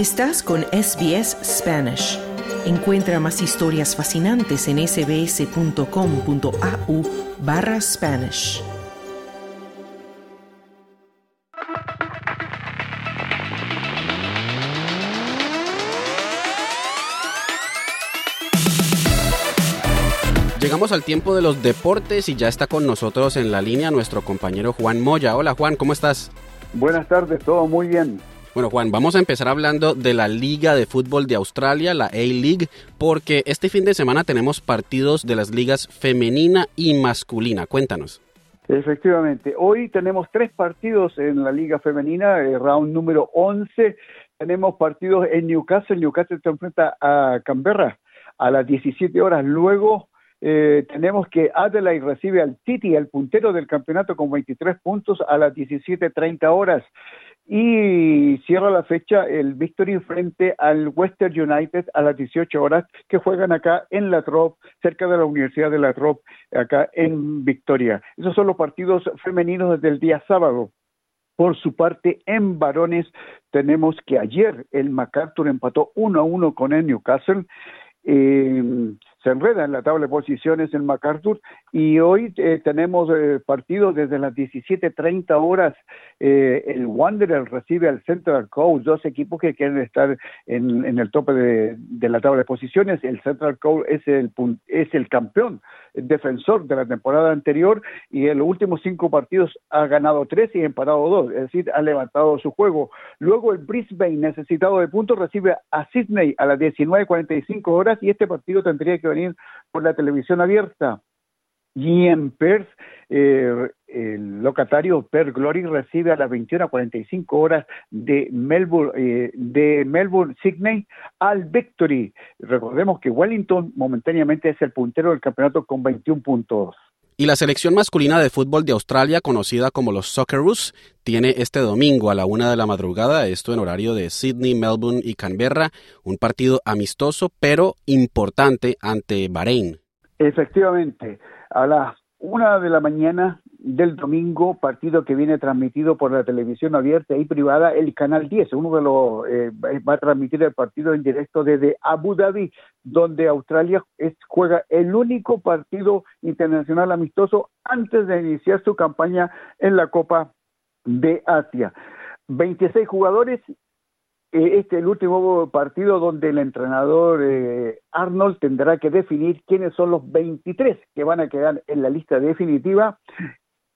Estás con SBS Spanish. Encuentra más historias fascinantes en sbs.com.au barra Spanish. Llegamos al tiempo de los deportes y ya está con nosotros en la línea nuestro compañero Juan Moya. Hola Juan, ¿cómo estás? Buenas tardes, todo muy bien. Bueno, Juan, vamos a empezar hablando de la Liga de Fútbol de Australia, la A-League, porque este fin de semana tenemos partidos de las ligas femenina y masculina. Cuéntanos. Efectivamente, hoy tenemos tres partidos en la Liga Femenina, el round número 11. Tenemos partidos en Newcastle, Newcastle se enfrenta a Canberra a las 17 horas. Luego eh, tenemos que Adelaide recibe al City, el puntero del campeonato, con 23 puntos a las 17.30 horas. Y cierra la fecha el Victory frente al Western United a las 18 horas, que juegan acá en La Trop, cerca de la Universidad de La Trop, acá en Victoria. Esos son los partidos femeninos desde el día sábado. Por su parte, en varones, tenemos que ayer el MacArthur empató 1 a 1 con el Newcastle. Eh, se enreda en la tabla de posiciones en MacArthur y hoy eh, tenemos eh, partidos desde las 17.30 horas. Eh, el Wanderer recibe al Central Coast, dos equipos que quieren estar en, el tope de, de, la tabla de posiciones. El Central Coast es el, es el campeón defensor de la temporada anterior y en los últimos cinco partidos ha ganado tres y empatado dos, es decir, ha levantado su juego. Luego el Brisbane, necesitado de puntos, recibe a Sydney a las 19.45 horas y este partido tendría que venir por la televisión abierta. Y en Perth, eh, el locatario Per Glory recibe a las 21.45 horas de Melbourne, eh, de Melbourne Sydney al Victory. Recordemos que Wellington momentáneamente es el puntero del campeonato con 21 puntos. Y la selección masculina de fútbol de Australia, conocida como los Socceroos, tiene este domingo a la una de la madrugada, esto en horario de Sydney, Melbourne y Canberra, un partido amistoso pero importante ante Bahrein. Efectivamente, a las una de la mañana del domingo, partido que viene transmitido por la televisión abierta y privada, el Canal 10, uno de los, eh, va a transmitir el partido en directo desde Abu Dhabi, donde Australia es, juega el único partido internacional amistoso antes de iniciar su campaña en la Copa de Asia. 26 jugadores eh, este es el último partido donde el entrenador eh, Arnold tendrá que definir quiénes son los 23 que van a quedar en la lista definitiva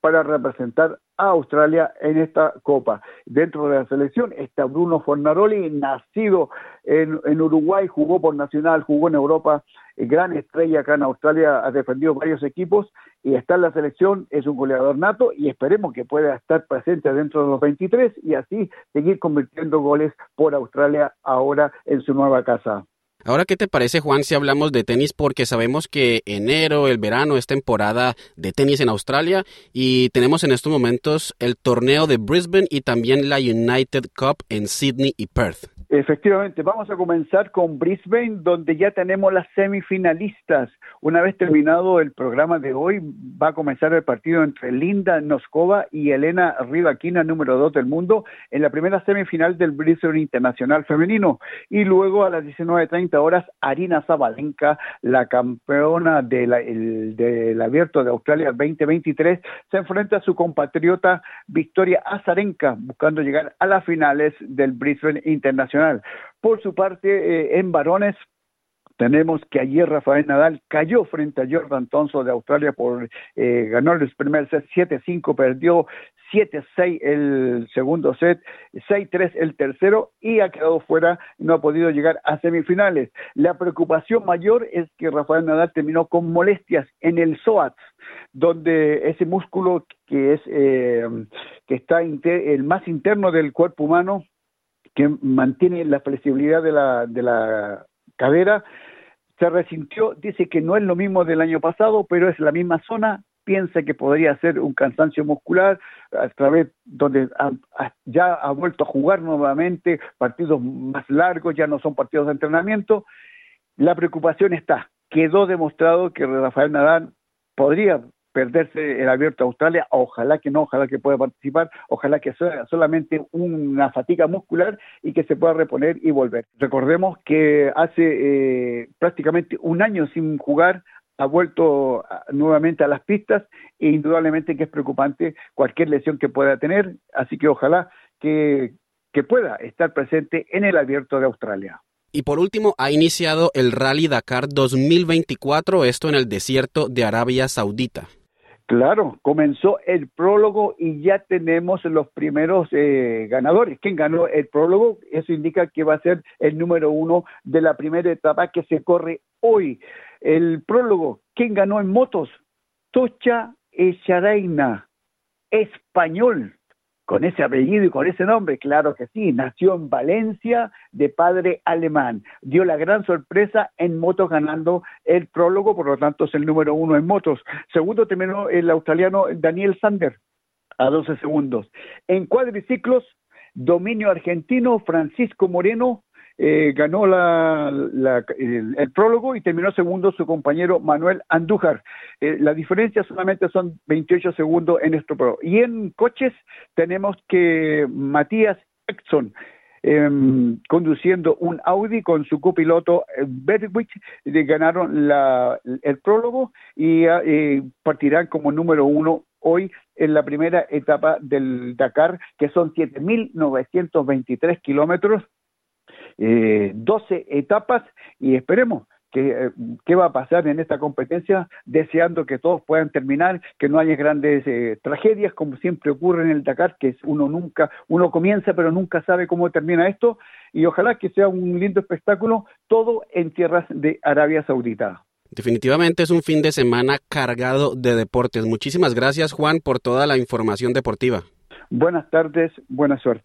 para representar a Australia en esta Copa. Dentro de la selección está Bruno Fornaroli, nacido en, en Uruguay, jugó por Nacional, jugó en Europa, eh, gran estrella acá en Australia, ha defendido varios equipos y está en la selección, es un goleador nato y esperemos que pueda estar presente dentro de los 23 y así seguir convirtiendo goles por Australia ahora en su nueva casa. Ahora, ¿qué te parece, Juan, si hablamos de tenis? Porque sabemos que enero, el verano, es temporada de tenis en Australia y tenemos en estos momentos el torneo de Brisbane y también la United Cup en Sydney y Perth. Efectivamente, vamos a comenzar con Brisbane, donde ya tenemos las semifinalistas. Una vez terminado el programa de hoy, va a comenzar el partido entre Linda Noskova y Elena Rivaquina, número dos del mundo, en la primera semifinal del Brisbane Internacional Femenino. Y luego a las 19.30 horas, Arina Zabalenka, la campeona de la, el, del Abierto de Australia 2023, se enfrenta a su compatriota Victoria Azarenka, buscando llegar a las finales del Brisbane Internacional por su parte, eh, en varones, tenemos que ayer Rafael Nadal cayó frente a Jordan Thompson de Australia por eh, ganó el primer set 7-5, perdió 7-6 el segundo set, 6-3 el tercero y ha quedado fuera, no ha podido llegar a semifinales. La preocupación mayor es que Rafael Nadal terminó con molestias en el psoas, donde ese músculo que es eh, que está el más interno del cuerpo humano que mantiene la flexibilidad de la, de la cadera, se resintió, dice que no es lo mismo del año pasado, pero es la misma zona, piensa que podría ser un cansancio muscular, a través donde ya ha vuelto a jugar nuevamente, partidos más largos, ya no son partidos de entrenamiento. La preocupación está, quedó demostrado que Rafael Nadal podría perderse el abierto de Australia, ojalá que no, ojalá que pueda participar, ojalá que sea solamente una fatiga muscular y que se pueda reponer y volver. Recordemos que hace eh, prácticamente un año sin jugar ha vuelto nuevamente a las pistas e indudablemente que es preocupante cualquier lesión que pueda tener, así que ojalá que, que pueda estar presente en el abierto de Australia. Y por último, ha iniciado el Rally Dakar 2024, esto en el desierto de Arabia Saudita. Claro, comenzó el prólogo y ya tenemos los primeros eh, ganadores. ¿Quién ganó el prólogo? Eso indica que va a ser el número uno de la primera etapa que se corre hoy. El prólogo, ¿quién ganó en motos? Tocha Echaraina, español con ese apellido y con ese nombre, claro que sí, nació en Valencia de padre alemán, dio la gran sorpresa en motos ganando el prólogo, por lo tanto es el número uno en motos. Segundo terminó el australiano Daniel Sander a 12 segundos. En cuadriciclos, dominio argentino, Francisco Moreno eh, ganó la, el, prólogo y terminó segundo su compañero Manuel Andújar. Eh, la diferencia solamente son 28 segundos en este prólogo. Y en coches tenemos que Matías Exxon em, conduciendo un Audi con su copiloto eh, Berwick, ganaron la, el prólogo y partirán como número uno hoy en la primera etapa del Dakar, que son 7.923 kilómetros eh, 12 etapas y esperemos que, eh, qué va a pasar en esta competencia, deseando que todos puedan terminar, que no haya grandes eh, tragedias como siempre ocurre en el Dakar, que uno nunca, uno comienza pero nunca sabe cómo termina esto y ojalá que sea un lindo espectáculo, todo en tierras de Arabia Saudita. Definitivamente es un fin de semana cargado de deportes. Muchísimas gracias Juan por toda la información deportiva. Buenas tardes, buena suerte.